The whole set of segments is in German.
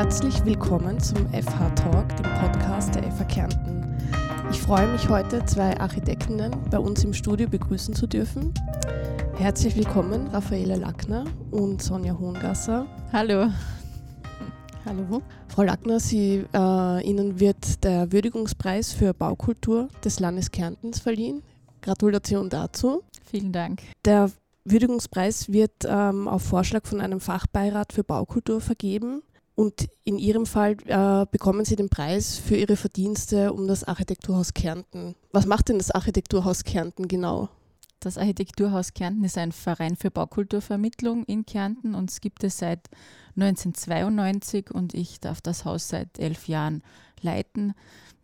Herzlich willkommen zum FH Talk, dem Podcast der FH Kärnten. Ich freue mich heute, zwei Architektinnen bei uns im Studio begrüßen zu dürfen. Herzlich willkommen, Raffaele Lackner und Sonja Hohengasser. Hallo. Hallo. Frau Lackner, Sie, äh, Ihnen wird der Würdigungspreis für Baukultur des Landes Kärntens verliehen. Gratulation dazu. Vielen Dank. Der Würdigungspreis wird ähm, auf Vorschlag von einem Fachbeirat für Baukultur vergeben. Und in Ihrem Fall äh, bekommen Sie den Preis für Ihre Verdienste um das Architekturhaus Kärnten. Was macht denn das Architekturhaus Kärnten genau? Das Architekturhaus Kärnten ist ein Verein für Baukulturvermittlung in Kärnten und es gibt es seit 1992 und ich darf das Haus seit elf Jahren leiten.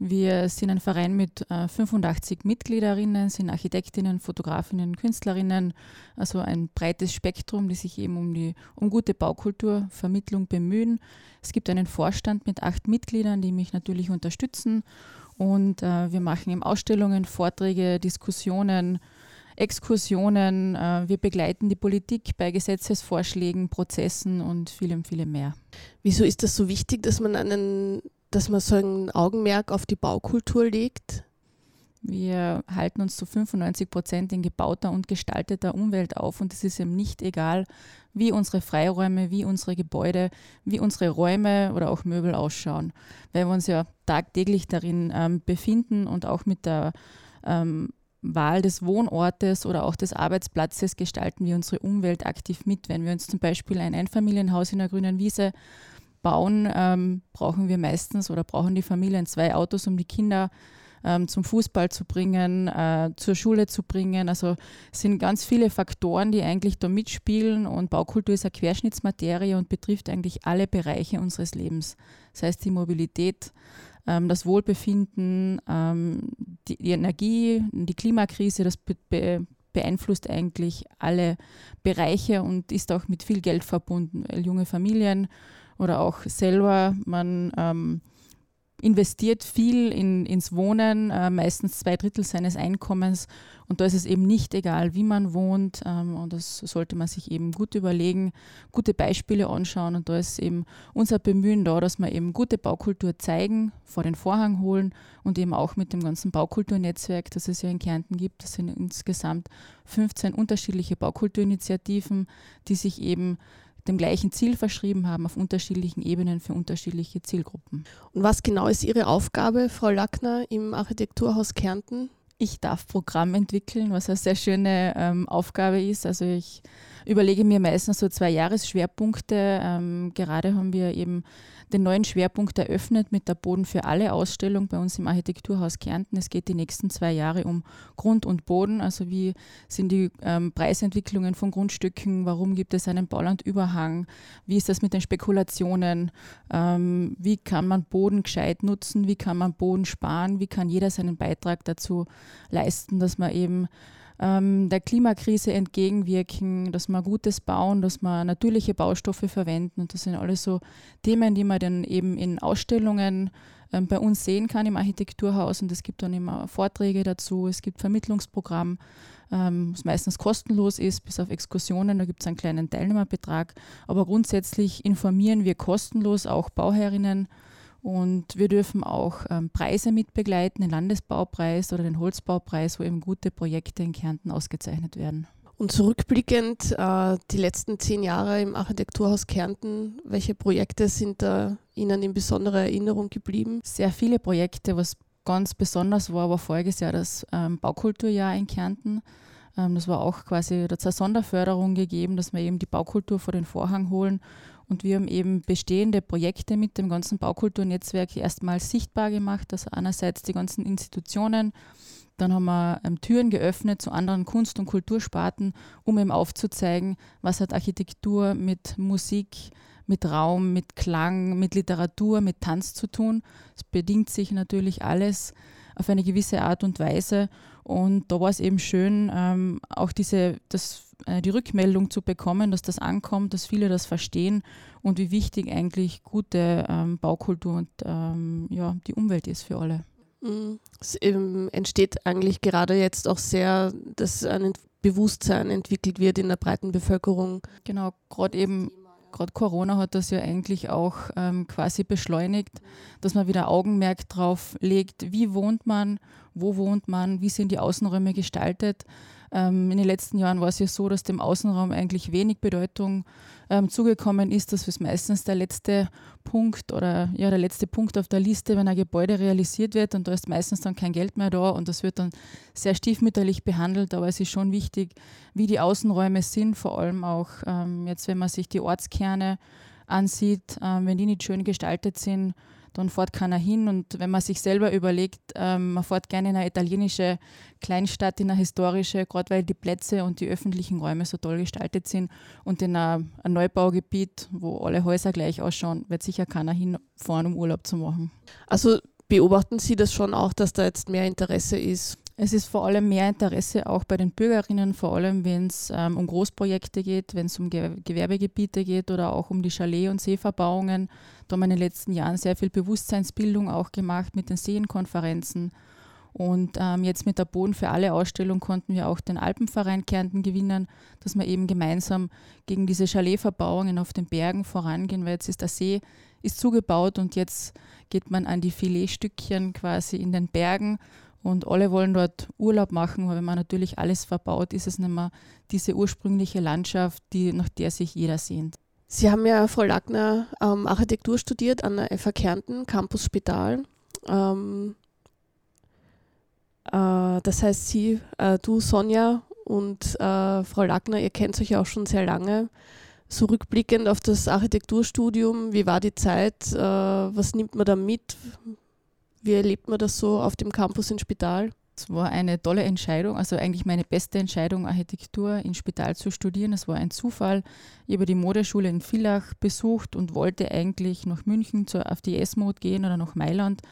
Wir sind ein Verein mit äh, 85 Mitgliederinnen, sind Architektinnen, Fotografinnen, Künstlerinnen, also ein breites Spektrum, die sich eben um die um gute Baukulturvermittlung bemühen. Es gibt einen Vorstand mit acht Mitgliedern, die mich natürlich unterstützen und äh, wir machen eben Ausstellungen, Vorträge, Diskussionen, Exkursionen. Äh, wir begleiten die Politik bei Gesetzesvorschlägen, Prozessen und vielem, vielem mehr. Wieso ist das so wichtig, dass man einen dass man so ein Augenmerk auf die Baukultur legt? Wir halten uns zu 95 Prozent in gebauter und gestalteter Umwelt auf und es ist eben nicht egal, wie unsere Freiräume, wie unsere Gebäude, wie unsere Räume oder auch Möbel ausschauen, weil wir uns ja tagtäglich darin ähm, befinden und auch mit der ähm, Wahl des Wohnortes oder auch des Arbeitsplatzes gestalten wir unsere Umwelt aktiv mit. Wenn wir uns zum Beispiel ein Einfamilienhaus in der grünen Wiese bauen, ähm, brauchen wir meistens oder brauchen die Familien zwei Autos, um die Kinder ähm, zum Fußball zu bringen, äh, zur Schule zu bringen. Also sind ganz viele Faktoren, die eigentlich da mitspielen und Baukultur ist eine Querschnittsmaterie und betrifft eigentlich alle Bereiche unseres Lebens. Das heißt die Mobilität, das Wohlbefinden, ähm, die, die, Energie, die Klimakrise, das be beeinflusst eigentlich alle Bereiche und ist auch mit viel Geld verbunden, weil junge Familien oder auch selber. Man ähm, investiert viel in, ins Wohnen, äh, meistens zwei Drittel seines Einkommens. Und da ist es eben nicht egal, wie man wohnt. Ähm, und das sollte man sich eben gut überlegen, gute Beispiele anschauen. Und da ist eben unser Bemühen da, dass wir eben gute Baukultur zeigen, vor den Vorhang holen und eben auch mit dem ganzen Baukulturnetzwerk, das es ja in Kärnten gibt. Das sind insgesamt 15 unterschiedliche Baukulturinitiativen, die sich eben dem gleichen Ziel verschrieben haben auf unterschiedlichen Ebenen für unterschiedliche Zielgruppen. Und was genau ist Ihre Aufgabe, Frau Lackner, im Architekturhaus Kärnten? Ich darf Programm entwickeln, was eine sehr schöne ähm, Aufgabe ist. Also ich überlege mir meistens so zwei Jahresschwerpunkte. Ähm, gerade haben wir eben den neuen Schwerpunkt eröffnet mit der Boden für alle Ausstellung bei uns im Architekturhaus Kärnten. Es geht die nächsten zwei Jahre um Grund und Boden, also wie sind die ähm, Preisentwicklungen von Grundstücken, warum gibt es einen Baulandüberhang, wie ist das mit den Spekulationen, ähm, wie kann man Boden gescheit nutzen, wie kann man Boden sparen, wie kann jeder seinen Beitrag dazu leisten, dass man eben ähm, der Klimakrise entgegenwirken, dass wir Gutes bauen, dass wir natürliche Baustoffe verwenden. Und das sind alles so Themen, die man dann eben in Ausstellungen ähm, bei uns sehen kann im Architekturhaus. Und es gibt dann immer Vorträge dazu, es gibt Vermittlungsprogramm, ähm, was meistens kostenlos ist, bis auf Exkursionen, da gibt es einen kleinen Teilnehmerbetrag. Aber grundsätzlich informieren wir kostenlos auch Bauherrinnen und wir dürfen auch ähm, Preise mitbegleiten, den Landesbaupreis oder den Holzbaupreis, wo eben gute Projekte in Kärnten ausgezeichnet werden. Und zurückblickend, äh, die letzten zehn Jahre im Architekturhaus Kärnten, welche Projekte sind da Ihnen in besonderer Erinnerung geblieben? Sehr viele Projekte, was ganz besonders war, war voriges Jahr das ähm, Baukulturjahr in Kärnten. Ähm, das war auch quasi, da hat Sonderförderung gegeben, dass wir eben die Baukultur vor den Vorhang holen und wir haben eben bestehende Projekte mit dem ganzen Baukulturnetzwerk erstmal sichtbar gemacht. Also einerseits die ganzen Institutionen, dann haben wir ähm, Türen geöffnet zu anderen Kunst- und Kultursparten, um eben aufzuzeigen, was hat Architektur mit Musik, mit Raum, mit Klang, mit Literatur, mit Tanz zu tun. Es bedingt sich natürlich alles auf eine gewisse Art und Weise. Und da war es eben schön, ähm, auch diese, das, äh, die Rückmeldung zu bekommen, dass das ankommt, dass viele das verstehen und wie wichtig eigentlich gute ähm, Baukultur und ähm, ja, die Umwelt ist für alle. Mhm. Es ähm, entsteht eigentlich gerade jetzt auch sehr, dass ein Bewusstsein entwickelt wird in der breiten Bevölkerung. Genau, gerade eben gerade Corona hat das ja eigentlich auch ähm, quasi beschleunigt, dass man wieder Augenmerk drauf legt, wie wohnt man, wo wohnt man, wie sind die Außenräume gestaltet. Ähm, in den letzten Jahren war es ja so, dass dem Außenraum eigentlich wenig Bedeutung ähm, zugekommen ist. Das ist meistens der letzte Punkt oder ja, der letzte Punkt auf der Liste, wenn ein Gebäude realisiert wird und da ist meistens dann kein Geld mehr da und das wird dann sehr stiefmütterlich behandelt. Aber es ist schon wichtig, wie die Außenräume sind, vor allem auch ähm, jetzt, wenn man sich die Ortskerne ansieht, ähm, wenn die nicht schön gestaltet sind dann fährt keiner hin. Und wenn man sich selber überlegt, ähm, man fährt gerne in eine italienische Kleinstadt, in eine historische, gerade weil die Plätze und die öffentlichen Räume so toll gestaltet sind und in ein, Neubaugebiet, wo alle Häuser gleich ausschauen, wird sicher keiner hinfahren, um Urlaub zu machen. Also beobachten Sie das schon auch, dass da jetzt mehr Interesse ist? Es ist vor allem mehr Interesse auch bei den Bürgerinnen, vor allem wenn es ähm, um Großprojekte geht, wenn es um Ge Gewerbegebiete geht oder auch um die Chalet- und Seeverbauungen. Da haben wir in den letzten Jahren sehr viel Bewusstseinsbildung auch gemacht mit den Seenkonferenzen. Und ähm, jetzt mit der Boden für alle Ausstellung konnten wir auch den Alpenverein Kärnten gewinnen, dass wir eben gemeinsam gegen diese Chaletverbauungen auf den Bergen vorangehen, weil jetzt ist der See ist zugebaut und jetzt geht man an die Filetstückchen quasi in den Bergen und alle wollen dort Urlaub machen, aber wenn man natürlich alles verbaut, ist es nicht mehr diese ursprüngliche Landschaft, die, nach der sich jeder sehnt. Sie haben ja, Frau Lackner, ähm, Architektur studiert an der FH Kärnten, Campus Spital. Ähm, äh, das heißt, Sie, äh, du, Sonja und äh, Frau Lackner, ihr kennt euch ja auch schon sehr lange. So rückblickend auf das Architekturstudium, wie war die Zeit? Äh, was nimmt man da mit? Wie erlebt man das so auf dem Campus in Spital? Es war eine tolle Entscheidung, also eigentlich meine beste Entscheidung, Architektur in Spital zu studieren. Es war ein Zufall. Ich habe die Modeschule in Villach besucht und wollte eigentlich nach München zur, auf die S-Mode gehen oder nach Mailand.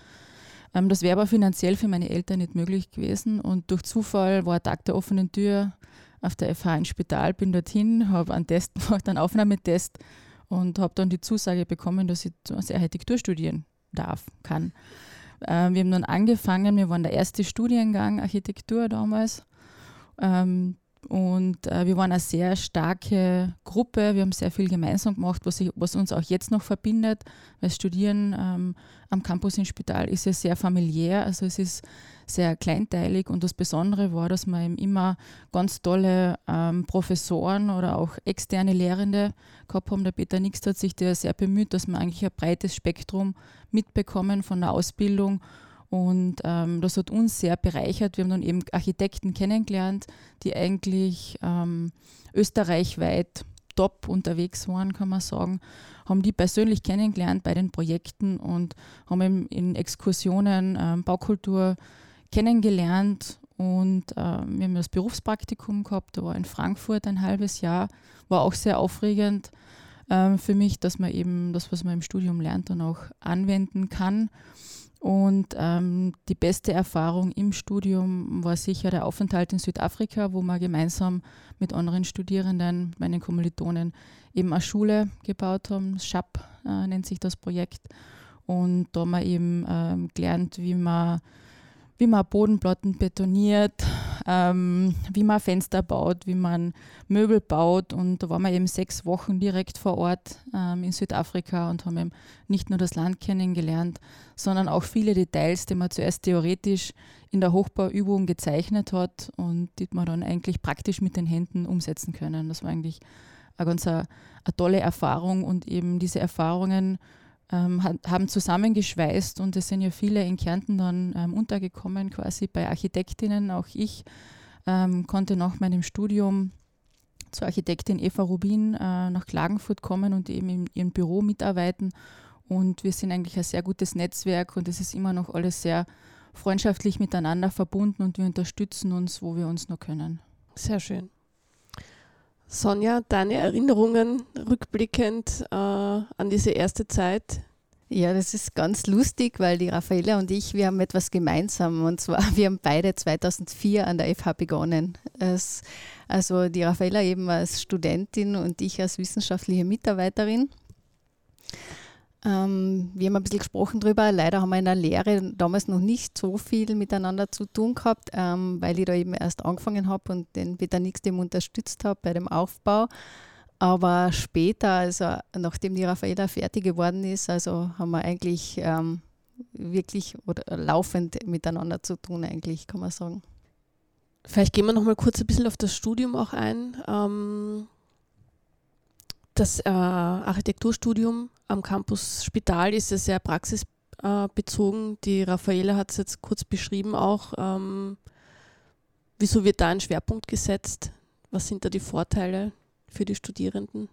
Ähm, das wäre aber finanziell für meine Eltern nicht möglich gewesen. Und durch Zufall war Tag der offenen Tür auf der FH in Spital, bin dorthin, habe einen Test gemacht, einen Aufnahmetest und habe dann die Zusage bekommen, dass ich Architektur studieren darf, kann. Äh, wir haben dann angefangen, wir waren der erste Studiengang Architektur damals. Ähm, und äh, wir waren eine sehr starke Gruppe. Wir haben sehr viel gemeinsam gemacht, was, ich, was uns auch jetzt noch verbindet. Weil Studieren ähm, am Campus in Spital ist ja sehr familiär. Also es ist sehr kleinteilig. Und das Besondere war, dass wir eben immer ganz tolle ähm, Professoren oder auch externe Lehrende gehabt haben. Der Peter Nix hat sich da sehr bemüht, dass wir eigentlich ein breites Spektrum mitbekommen von der Ausbildung und ähm, das hat uns sehr bereichert. Wir haben dann eben Architekten kennengelernt, die eigentlich ähm, österreichweit top unterwegs waren, kann man sagen. Haben die persönlich kennengelernt bei den Projekten und haben eben in Exkursionen ähm, Baukultur kennengelernt. Und ähm, wir haben das Berufspraktikum gehabt, da war in Frankfurt ein halbes Jahr, war auch sehr aufregend ähm, für mich, dass man eben das, was man im Studium lernt, dann auch anwenden kann. Und ähm, die beste Erfahrung im Studium war sicher der Aufenthalt in Südafrika, wo wir gemeinsam mit anderen Studierenden, meinen Kommilitonen, eben eine Schule gebaut haben. SHAP äh, nennt sich das Projekt. Und da haben wir eben ähm, gelernt, wie man, wie man Bodenplatten betoniert, ähm, wie man Fenster baut, wie man Möbel baut. Und da waren wir eben sechs Wochen direkt vor Ort ähm, in Südafrika und haben eben nicht nur das Land kennengelernt, sondern auch viele Details, die man zuerst theoretisch in der Hochbauübung gezeichnet hat und die man dann eigentlich praktisch mit den Händen umsetzen können. Das war eigentlich eine ganz eine, eine tolle Erfahrung und eben diese Erfahrungen ähm, haben zusammengeschweißt und es sind ja viele in Kärnten dann ähm, untergekommen, quasi bei Architektinnen. Auch ich ähm, konnte nach meinem Studium zur Architektin Eva Rubin äh, nach Klagenfurt kommen und eben in ihrem Büro mitarbeiten. Und wir sind eigentlich ein sehr gutes Netzwerk und es ist immer noch alles sehr freundschaftlich miteinander verbunden und wir unterstützen uns, wo wir uns nur können. Sehr schön. Sonja, deine Erinnerungen rückblickend äh, an diese erste Zeit? Ja, das ist ganz lustig, weil die Raffaella und ich, wir haben etwas gemeinsam. Und zwar, wir haben beide 2004 an der FH begonnen. Es, also die Raffaella eben als Studentin und ich als wissenschaftliche Mitarbeiterin. Ähm, wir haben ein bisschen gesprochen darüber. Leider haben wir in der Lehre damals noch nicht so viel miteinander zu tun gehabt, ähm, weil ich da eben erst angefangen habe und den Peter Nix dem unterstützt habe bei dem Aufbau. Aber später, also nachdem die Raffaella fertig geworden ist, also haben wir eigentlich ähm, wirklich oder laufend miteinander zu tun, eigentlich, kann man sagen. Vielleicht gehen wir noch mal kurz ein bisschen auf das Studium auch ein. Ähm, das äh, Architekturstudium am Campus Spital ist ja sehr praxisbezogen. Die Raffaela hat es jetzt kurz beschrieben auch. Ähm, wieso wird da ein Schwerpunkt gesetzt? Was sind da die Vorteile für die Studierenden?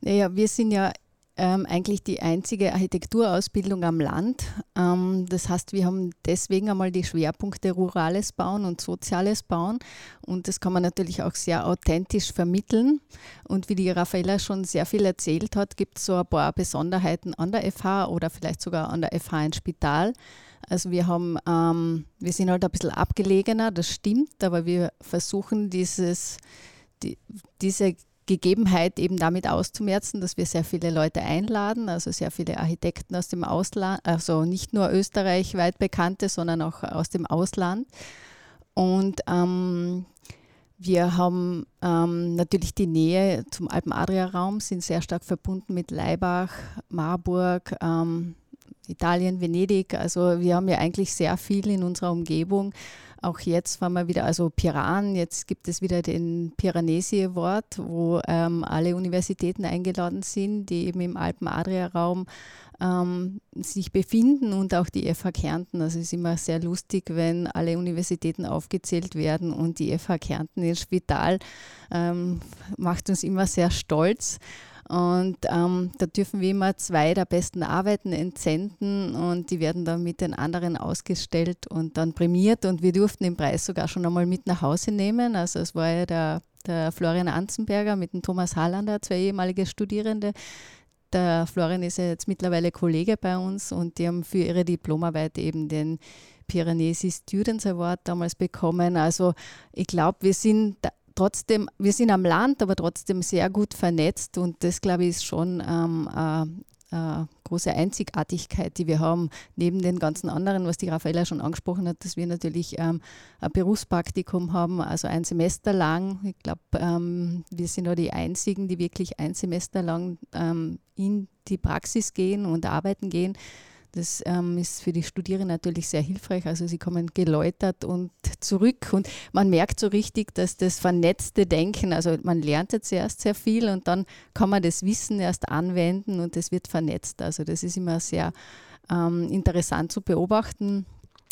Naja, wir sind ja ähm, eigentlich die einzige Architekturausbildung am Land. Ähm, das heißt, wir haben deswegen einmal die Schwerpunkte rurales Bauen und soziales Bauen und das kann man natürlich auch sehr authentisch vermitteln. Und wie die Raffaella schon sehr viel erzählt hat, gibt es so ein paar Besonderheiten an der FH oder vielleicht sogar an der FH in Spital. Also wir haben, ähm, wir sind halt ein bisschen abgelegener, das stimmt, aber wir versuchen dieses, die, diese Gegebenheit eben damit auszumerzen, dass wir sehr viele Leute einladen, also sehr viele Architekten aus dem Ausland, also nicht nur österreichweit bekannte, sondern auch aus dem Ausland. Und ähm, wir haben ähm, natürlich die Nähe zum Alpen-Adria-Raum, sind sehr stark verbunden mit Leibach, Marburg, ähm, Italien, Venedig. Also wir haben ja eigentlich sehr viel in unserer Umgebung. Auch jetzt fahren wir wieder, also Piran, jetzt gibt es wieder den Piranesi Award, wo ähm, alle Universitäten eingeladen sind, die eben im Alpen-Adria-Raum ähm, sich befinden und auch die FH Kärnten. Also es ist immer sehr lustig, wenn alle Universitäten aufgezählt werden und die FH Kärnten im Spital ähm, macht uns immer sehr stolz. Und ähm, da dürfen wir immer zwei der besten Arbeiten entsenden und die werden dann mit den anderen ausgestellt und dann prämiert. Und wir durften den Preis sogar schon einmal mit nach Hause nehmen. Also es war ja der, der Florian Anzenberger mit dem Thomas Hallander, zwei ehemalige Studierende. Der Florian ist ja jetzt mittlerweile Kollege bei uns und die haben für ihre Diplomarbeit eben den Piranesi Students Award damals bekommen. Also ich glaube, wir sind trotzdem, wir sind am Land, aber trotzdem sehr gut vernetzt und das, glaube ich, ist schon ähm, äh, äh, große Einzigartigkeit, die wir haben, neben den ganzen anderen, was die Raffaella schon angesprochen hat, dass wir natürlich ähm, ein Berufspraktikum haben, also ein Semester lang. Ich glaube, ähm, wir sind auch die Einzigen, die wirklich ein Semester lang ähm, in die Praxis gehen und arbeiten gehen. Das ähm, ist für die Studierenden natürlich sehr hilfreich. Also sie kommen geläutert und zurück und man merkt so richtig, dass das vernetzte Denken, also man lernt jetzt erst sehr viel und dann kann man das Wissen erst anwenden und es wird vernetzt. Also das ist immer sehr ähm, interessant zu beobachten.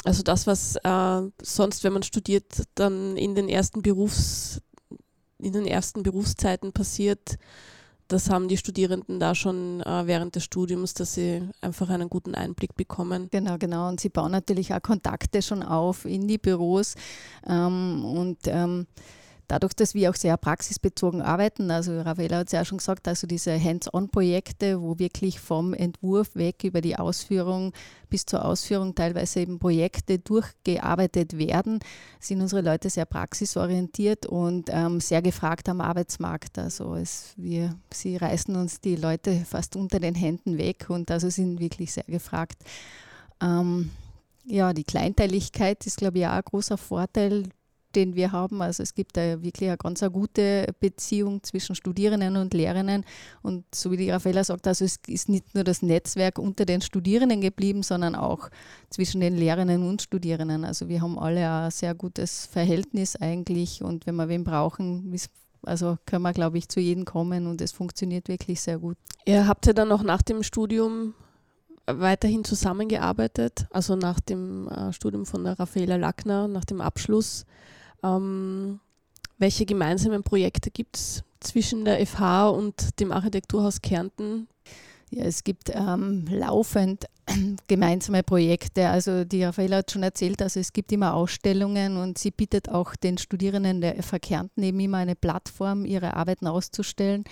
Also das, was äh, sonst, wenn man studiert, dann in den ersten Berufs, in den ersten Berufszeiten passiert, das haben die Studierenden da schon äh, während des Studiums, dass sie einfach einen guten Einblick bekommen. Genau, genau. Und sie bauen natürlich auch Kontakte schon auf in die Büros. Ähm, und ähm, dadurch, dass wir auch sehr praxisbezogen arbeiten, also Ravela hat es ja schon gesagt, also diese Hands-on-Projekte, wo wirklich vom Entwurf weg über die Ausführung bis zur Ausführung teilweise eben Projekte durchgearbeitet werden, sind unsere Leute sehr praxisorientiert und ähm, sehr gefragt am Arbeitsmarkt. Also es, wir, sie reißen uns die Leute fast unter den Händen weg und also sind wirklich sehr gefragt. Ähm, ja, die Kleinteiligkeit ist, glaube ich, auch ein großer Vorteil den wir haben. Also es gibt da wirklich eine ganz eine gute Beziehung zwischen Studierenden und Lehrenden. Und so wie die Raffaella sagt, also es ist nicht nur das Netzwerk unter den Studierenden geblieben, sondern auch zwischen den Lehrenden und Studierenden. Also wir haben alle ein sehr gutes Verhältnis eigentlich und wenn wir wen brauchen, also können wir, glaube ich, zu jedem kommen und es funktioniert wirklich sehr gut. Ihr habt ja dann auch nach dem Studium weiterhin zusammengearbeitet, also nach dem äh, Studium von der Raffaela Lackner, nach dem Abschluss. Ähm, welche gemeinsamen Projekte gibt es zwischen der FH und dem Architekturhaus Kärnten? Ja, es gibt ähm, laufend gemeinsame Projekte. Also die Raffaella hat schon erzählt, also es gibt immer Ausstellungen und sie bietet auch den Studierenden der Kärnten eben immer eine Plattform, ihre Arbeiten auszustellen,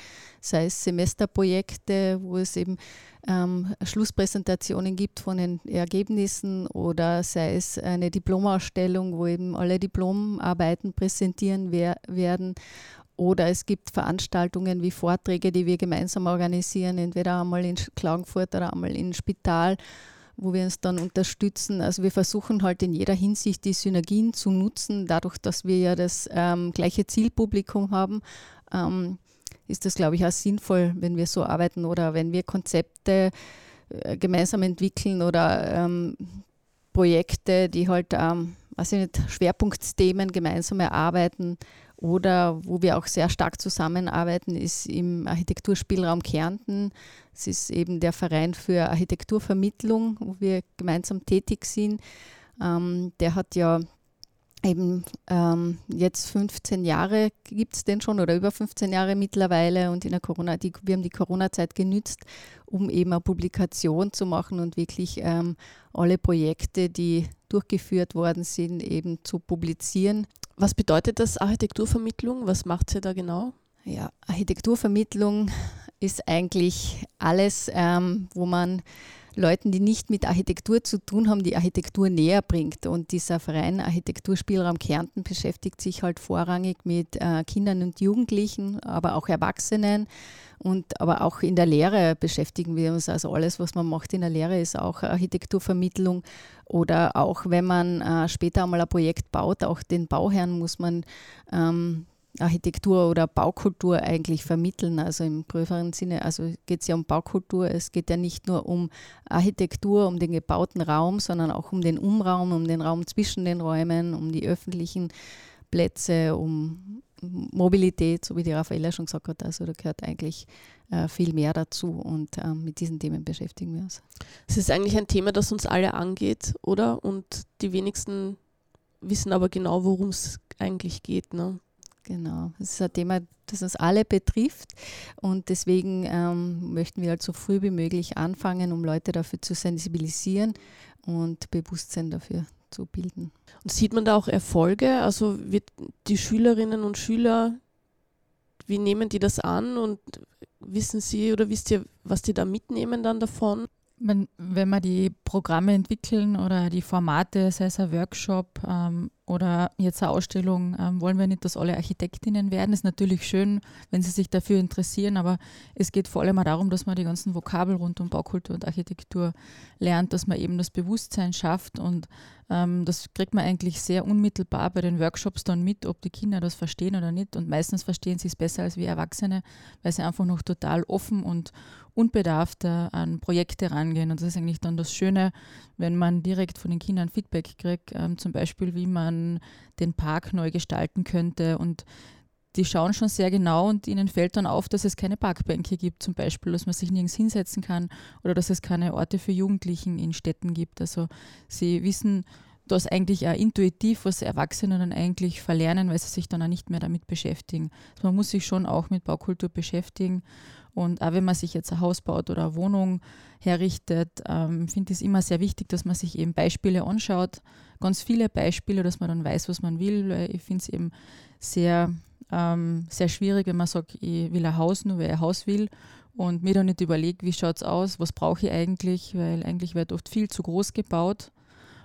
sei es Semesterprojekte, wo es eben ähm, Schlusspräsentationen gibt von den Ergebnissen oder sei es eine Diplomausstellung, wo eben alle Diplomarbeiten präsentieren wer werden oder es gibt Veranstaltungen wie Vorträge, die wir gemeinsam organisieren, entweder einmal in Klagenfurt oder einmal im Spital, wo wir uns dann unterstützen. Also wir versuchen halt in jeder Hinsicht die Synergien zu nutzen, dadurch, dass wir ja das ähm, gleiche Zielpublikum haben. Ähm, ist das, glaube ich, auch sinnvoll, wenn wir so arbeiten oder wenn wir Konzepte äh, gemeinsam entwickeln oder ähm, Projekte, die halt, ähm, weiß ich nicht, Schwerpunktthemen gemeinsam erarbeiten oder wo wir auch sehr stark zusammenarbeiten, ist im Architekturspielraum Kärnten. Es ist eben der Verein für Architekturvermittlung, wo wir gemeinsam tätig sind. Ähm, der hat ja eben ähm, jetzt 15 Jahre gibt es den schon oder über 15 Jahre mittlerweile und in der Corona, die, wir haben die Corona-Zeit genützt, um eben eine Publikation zu machen und wirklich ähm, alle Projekte, die durchgeführt worden sind, eben zu publizieren. Was bedeutet das Architekturvermittlung? Was macht sie da genau? Ja, Architekturvermittlung ist eigentlich alles, ähm, wo man Leuten, die nicht mit Architektur zu tun haben, die Architektur näher bringt. Und dieser Verein Architekturspielraum Kärnten beschäftigt sich halt vorrangig mit äh, Kindern und Jugendlichen, aber auch Erwachsenen. Und aber auch in der Lehre beschäftigen wir uns. Also alles, was man macht in der Lehre, ist auch Architekturvermittlung. Oder auch wenn man äh, später einmal ein Projekt baut, auch den Bauherren muss man ähm, Architektur oder Baukultur eigentlich vermitteln. Also im größeren Sinne, also geht es ja um Baukultur. Es geht ja nicht nur um Architektur, um den gebauten Raum, sondern auch um den Umraum, um den Raum zwischen den Räumen, um die öffentlichen Plätze, um Mobilität, so wie die Raffaella schon gesagt hat. Also da gehört eigentlich äh, viel mehr dazu und äh, mit diesen Themen beschäftigen wir uns. Es ist eigentlich ein Thema, das uns alle angeht, oder? Und die wenigsten wissen aber genau, worum es eigentlich geht. Ne? Genau, es ist ein Thema, das uns alle betrifft und deswegen ähm, möchten wir halt so früh wie möglich anfangen, um Leute dafür zu sensibilisieren und Bewusstsein dafür zu bilden. Und sieht man da auch Erfolge? Also wird die Schülerinnen und Schüler, wie nehmen die das an und wissen sie oder wisst ihr, was die da mitnehmen dann davon? Wenn, wenn wir die Programme entwickeln oder die Formate, sei es ein Workshop ähm, oder jetzt eine Ausstellung, ähm, wollen wir nicht, dass alle Architektinnen werden. Ist natürlich schön, wenn sie sich dafür interessieren, aber es geht vor allem auch darum, dass man die ganzen Vokabel rund um Baukultur und Architektur lernt, dass man eben das Bewusstsein schafft und ähm, das kriegt man eigentlich sehr unmittelbar bei den Workshops dann mit, ob die Kinder das verstehen oder nicht. Und meistens verstehen sie es besser als wir Erwachsene, weil sie einfach noch total offen und unbedarft an Projekte rangehen. Und das ist eigentlich dann das Schöne, wenn man direkt von den Kindern Feedback kriegt, ähm, zum Beispiel, wie man den Park neu gestalten könnte. Und die schauen schon sehr genau und ihnen fällt dann auf, dass es keine Parkbänke gibt, zum Beispiel, dass man sich nirgends hinsetzen kann oder dass es keine Orte für Jugendlichen in Städten gibt. Also sie wissen das eigentlich auch intuitiv, was Erwachsene dann eigentlich verlernen, weil sie sich dann auch nicht mehr damit beschäftigen. Also man muss sich schon auch mit Baukultur beschäftigen und auch wenn man sich jetzt ein Haus baut oder eine Wohnung herrichtet, ähm, finde ich es immer sehr wichtig, dass man sich eben Beispiele anschaut, ganz viele Beispiele, dass man dann weiß, was man will. Ich finde es eben sehr, ähm, sehr schwierig, wenn man sagt, ich will ein Haus, nur weil ich ein Haus will und mir dann nicht überlegt, wie schaut es aus, was brauche ich eigentlich, weil eigentlich wird oft viel zu groß gebaut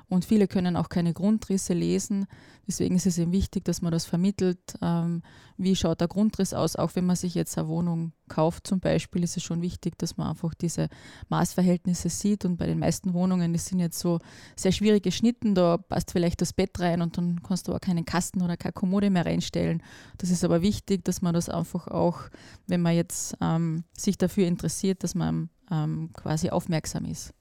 und viele können auch keine Grundrisse lesen. Deswegen ist es eben wichtig, dass man das vermittelt. Ähm, wie schaut der Grundriss aus? Auch wenn man sich jetzt eine Wohnung kauft zum Beispiel, ist es schon wichtig, dass man einfach diese Maßverhältnisse sieht. Und bei den meisten Wohnungen, die sind jetzt so sehr schwierig geschnitten. Da passt vielleicht das Bett rein und dann kannst du auch keinen Kasten oder keine Kommode mehr reinstellen. Das ist aber wichtig, dass man das einfach auch, wenn man jetzt ähm, sich dafür interessiert, dass man ähm, quasi aufmerksam ist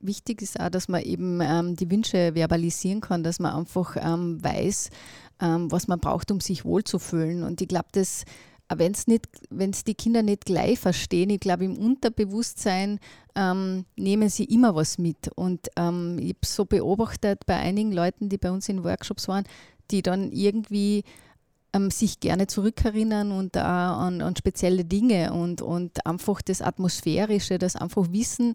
wichtig ist auch, dass man eben ähm, die Wünsche verbalisieren kann, dass man einfach ähm, weiß, ähm, was man braucht, um sich wohlzufühlen. Und ich glaube, dass wenn es nicht, wenn es die Kinder nicht gleich verstehen, ich glaube im Unterbewusstsein ähm, nehmen sie immer was mit. Und ähm, ich habe so beobachtet bei einigen Leuten, die bei uns in Workshops waren, die dann irgendwie ähm, sich gerne zurückerinnern und äh, an, an, spezielle Dinge und, und einfach das Atmosphärische, das einfach wissen,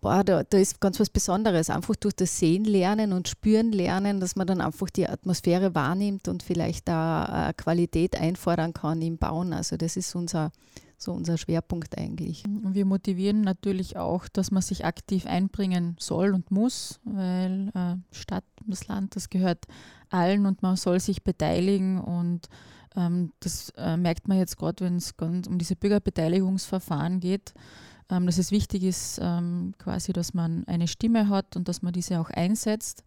boah, da, da ist ganz was Besonderes. Einfach durch das Sehen lernen und Spüren lernen, dass man dann einfach die Atmosphäre wahrnimmt und vielleicht da äh, Qualität einfordern kann im Bauen. Also das ist unser, so unser Schwerpunkt eigentlich. Wir motivieren natürlich auch, dass man sich aktiv einbringen soll und muss, weil äh, Stadt, das Land, das gehört allen und man soll sich beteiligen und ähm, das äh, merkt man jetzt gerade, wenn es um diese Bürgerbeteiligungsverfahren geht dass es wichtig ist, ähm, quasi, dass man eine Stimme hat und dass man diese auch einsetzt.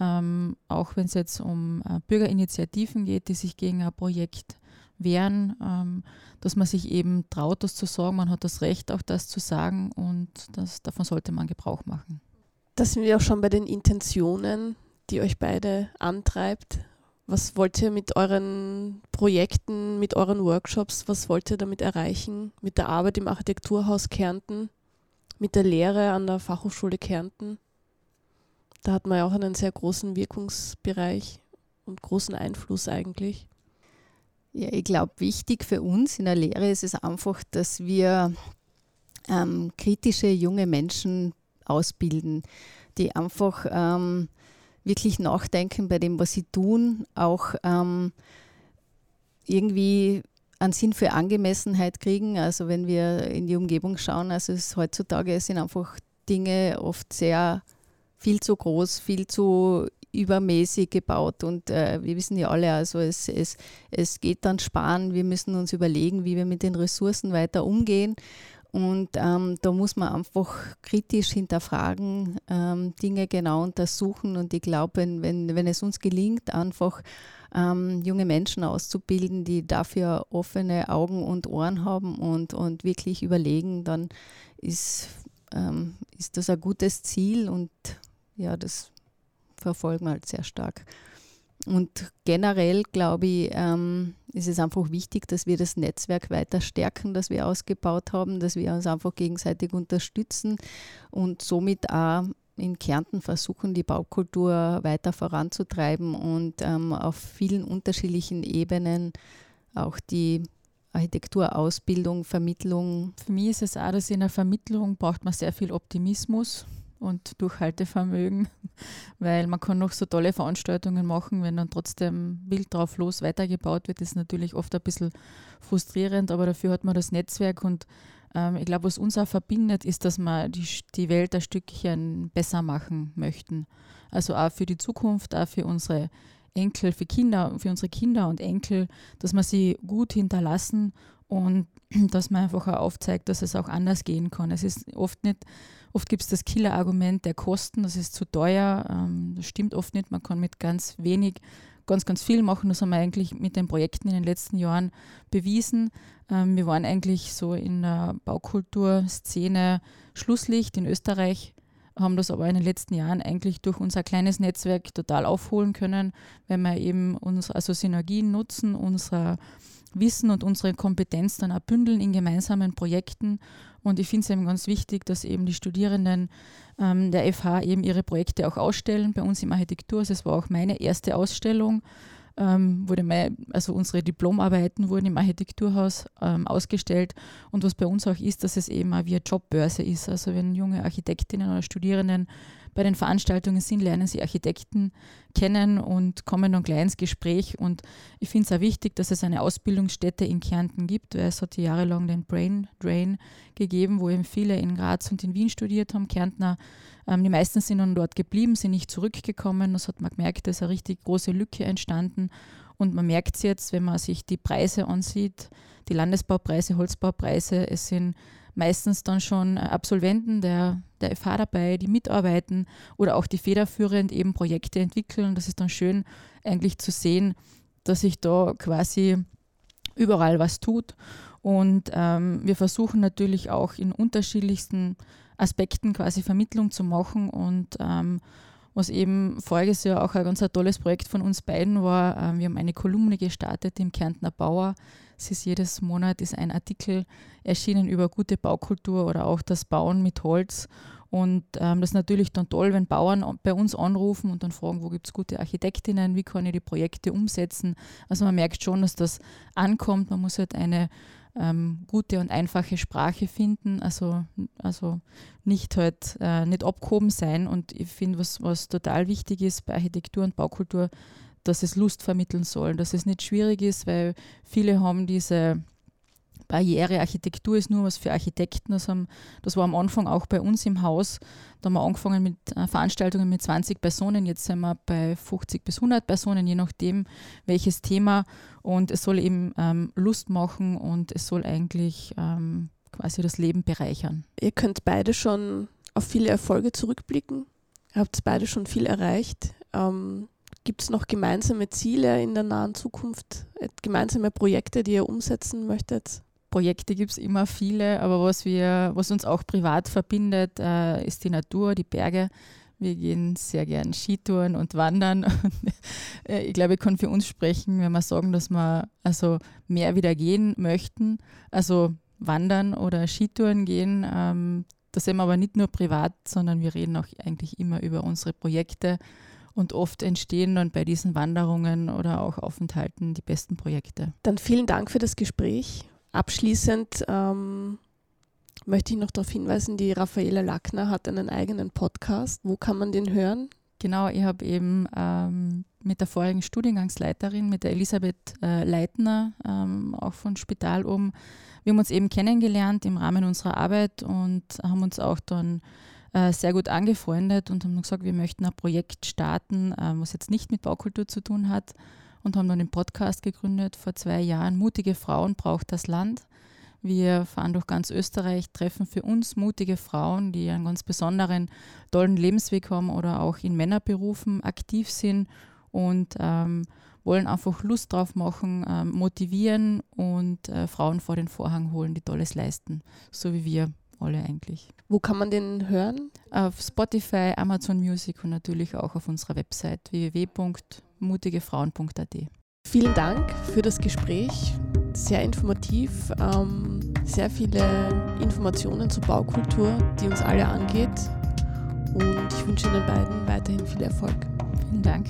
Ähm, auch wenn es jetzt um äh, Bürgerinitiativen geht, die sich gegen ein Projekt wehren, ähm, dass man sich eben traut, das zu sagen. Man hat das Recht, auch das zu sagen und das, davon sollte man Gebrauch machen. Da sind wir auch schon bei den Intentionen, die euch beide antreibt. Was wollt ihr mit euren Projekten, mit euren Workshops, was wollt ihr damit erreichen? Mit der Arbeit im Architekturhaus Kärnten, mit der Lehre an der Fachhochschule Kärnten? Da hat man ja auch einen sehr großen Wirkungsbereich und großen Einfluss eigentlich. Ja, ich glaube, wichtig für uns in der Lehre ist es einfach, dass wir ähm, kritische junge Menschen ausbilden, die einfach ähm, wirklich nachdenken bei dem, was sie tun, auch ähm, irgendwie einen Sinn für Angemessenheit kriegen. Also wenn wir in die Umgebung schauen, also es heutzutage sind einfach Dinge oft sehr viel zu groß, viel zu übermäßig gebaut und äh, wir wissen ja alle, also es, es, es geht dann sparen, wir müssen uns überlegen, wie wir mit den Ressourcen weiter umgehen und ähm, da muss man einfach kritisch hinterfragen, ähm, Dinge genau untersuchen. Und ich glaube, wenn, wenn, es uns gelingt, einfach ähm, junge Menschen auszubilden, die dafür offene Augen und Ohren haben und, und wirklich überlegen, dann ist, ähm, ist das ein gutes Ziel und ja, das verfolgen wir halt sehr stark. Und generell, glaube ich, ähm, ist es einfach wichtig, dass wir das Netzwerk weiter stärken, das wir ausgebaut haben, dass wir uns einfach gegenseitig unterstützen und somit auch in Kärnten versuchen, die Baukultur weiter voranzutreiben und ähm, auf vielen unterschiedlichen Ebenen auch die Architekturausbildung, Vermittlung. Für mich ist es auch, dass in der Vermittlung braucht man sehr viel Optimismus und Durchhaltevermögen, weil man kann noch so tolle Veranstaltungen machen, wenn dann trotzdem wild drauf los weitergebaut wird, ist natürlich oft ein bisschen frustrierend, aber dafür hat man das Netzwerk und ähm, ich glaube, was uns auch verbindet, ist, dass wir die, die Welt ein Stückchen besser machen möchten. Also auch für die Zukunft, auch für unsere Enkel, für Kinder, für unsere Kinder und Enkel, dass wir sie gut hinterlassen und dass man einfach auch aufzeigt, dass es auch anders gehen kann. Es ist oft nicht Oft gibt es das Killer-Argument der Kosten, das ist zu teuer. Ähm, das stimmt oft nicht. Man kann mit ganz wenig ganz, ganz viel machen. Das haben wir eigentlich mit den Projekten in den letzten Jahren bewiesen. Ähm, wir waren eigentlich so in der Baukulturszene Schlusslicht in Österreich, haben das aber in den letzten Jahren eigentlich durch unser kleines Netzwerk total aufholen können, wenn wir eben unsere also Synergien nutzen, unser Wissen und unsere Kompetenz dann auch bündeln in gemeinsamen Projekten und ich finde es eben ganz wichtig, dass eben die Studierenden ähm, der FH eben ihre Projekte auch ausstellen bei uns im Architektur. Also es war auch meine erste Ausstellung. Ähm, wurde mein, also unsere Diplomarbeiten wurden im Architekturhaus ähm, ausgestellt. Und was bei uns auch ist, dass es eben auch wie eine Jobbörse ist. Also wenn junge Architektinnen oder Studierenden bei den Veranstaltungen sind, lernen sie Architekten kennen und kommen dann gleich ins Gespräch. Und ich finde es auch wichtig, dass es eine Ausbildungsstätte in Kärnten gibt, weil es hat jahrelang den Brain Drain gegeben, wo eben viele in Graz und in Wien studiert haben, Kärntner. Ähm, die meisten sind dann dort geblieben, sind nicht zurückgekommen. Das hat man gemerkt, da ist eine richtig große Lücke entstanden. Und man merkt es jetzt, wenn man sich die Preise ansieht, die Landesbaupreise, Holzbaupreise, es sind meistens dann schon Absolventen der, der FH dabei, die mitarbeiten oder auch die federführend eben Projekte entwickeln. Das ist dann schön eigentlich zu sehen, dass sich da quasi überall was tut. Und ähm, wir versuchen natürlich auch in unterschiedlichsten Aspekten quasi Vermittlung zu machen und ähm, was eben voriges Jahr auch ein ganz tolles Projekt von uns beiden war. Ähm, wir haben eine Kolumne gestartet im Kärntner Bauer, es ist jedes Monat ist ein Artikel erschienen über gute Baukultur oder auch das Bauen mit Holz. Und ähm, das ist natürlich dann toll, wenn Bauern bei uns anrufen und dann fragen, wo gibt es gute Architektinnen, wie kann ich die Projekte umsetzen. Also man merkt schon, dass das ankommt. Man muss halt eine ähm, gute und einfache Sprache finden, also, also nicht halt äh, nicht abgehoben sein. Und ich finde, was, was total wichtig ist bei Architektur und Baukultur, dass es Lust vermitteln soll, dass es nicht schwierig ist, weil viele haben diese Barriere, Architektur ist nur was für Architekten. Das, haben, das war am Anfang auch bei uns im Haus. Da haben wir angefangen mit äh, Veranstaltungen mit 20 Personen. Jetzt sind wir bei 50 bis 100 Personen, je nachdem welches Thema. Und es soll eben ähm, Lust machen und es soll eigentlich ähm, quasi das Leben bereichern. Ihr könnt beide schon auf viele Erfolge zurückblicken. Ihr habt beide schon viel erreicht. Ähm, Gibt es noch gemeinsame Ziele in der nahen Zukunft, äh, gemeinsame Projekte, die ihr umsetzen möchtet? Projekte gibt es immer viele, aber was, wir, was uns auch privat verbindet, äh, ist die Natur, die Berge. Wir gehen sehr gern Skitouren und wandern. Äh, ich glaube, ich kann für uns sprechen, wenn wir sagen, dass wir also mehr wieder gehen möchten, also wandern oder Skitouren gehen. Ähm, das sehen wir aber nicht nur privat, sondern wir reden auch eigentlich immer über unsere Projekte und oft entstehen dann bei diesen Wanderungen oder auch Aufenthalten die besten Projekte. Dann vielen Dank für das Gespräch. Abschließend ähm, möchte ich noch darauf hinweisen, die Raffaela Lackner hat einen eigenen Podcast. Wo kann man den hören? Genau, ich habe eben ähm, mit der vorigen Studiengangsleiterin, mit der Elisabeth äh, Leitner, ähm, auch von Spital oben, wir haben uns eben kennengelernt im Rahmen unserer Arbeit und haben uns auch dann äh, sehr gut angefreundet und haben gesagt, wir möchten ein Projekt starten, äh, was jetzt nicht mit Baukultur zu tun hat und haben dann den Podcast gegründet vor zwei Jahren. Mutige Frauen braucht das Land. Wir fahren durch ganz Österreich, treffen für uns mutige Frauen, die einen ganz besonderen, tollen Lebensweg haben oder auch in Männerberufen aktiv sind und ähm, wollen einfach Lust drauf machen, ähm, motivieren und äh, Frauen vor den Vorhang holen, die Tolles leisten, so wie wir alle eigentlich. Wo kann man den hören? Auf Spotify, Amazon Music und natürlich auch auf unserer Website www.mutigefrauen.at. Vielen Dank für das Gespräch. Sehr informativ, ähm, sehr viele Informationen zur Baukultur, die uns alle angeht. Und ich wünsche Ihnen beiden weiterhin viel Erfolg. Vielen Dank.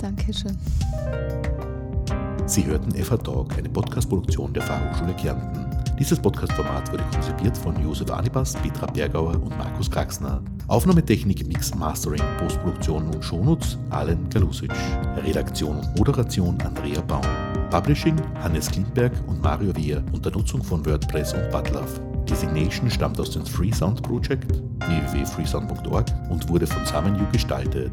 Dankeschön. Sie hörten FH Talk, eine Podcast-Produktion der Fachhochschule Kärnten. Dieses Podcast-Format wurde konzipiert von Josef Anibas, Petra Bergauer und Markus Kraxner. Aufnahmetechnik, Mix, Mastering, Postproduktion und Shownotes Alen Galusic. Redaktion und Moderation Andrea Baum. Publishing Hannes Klindberg und Mario Wehr unter Nutzung von WordPress und Butlove. Designation stammt aus dem Freesound Project www.freesound.org und wurde von SamenU gestaltet.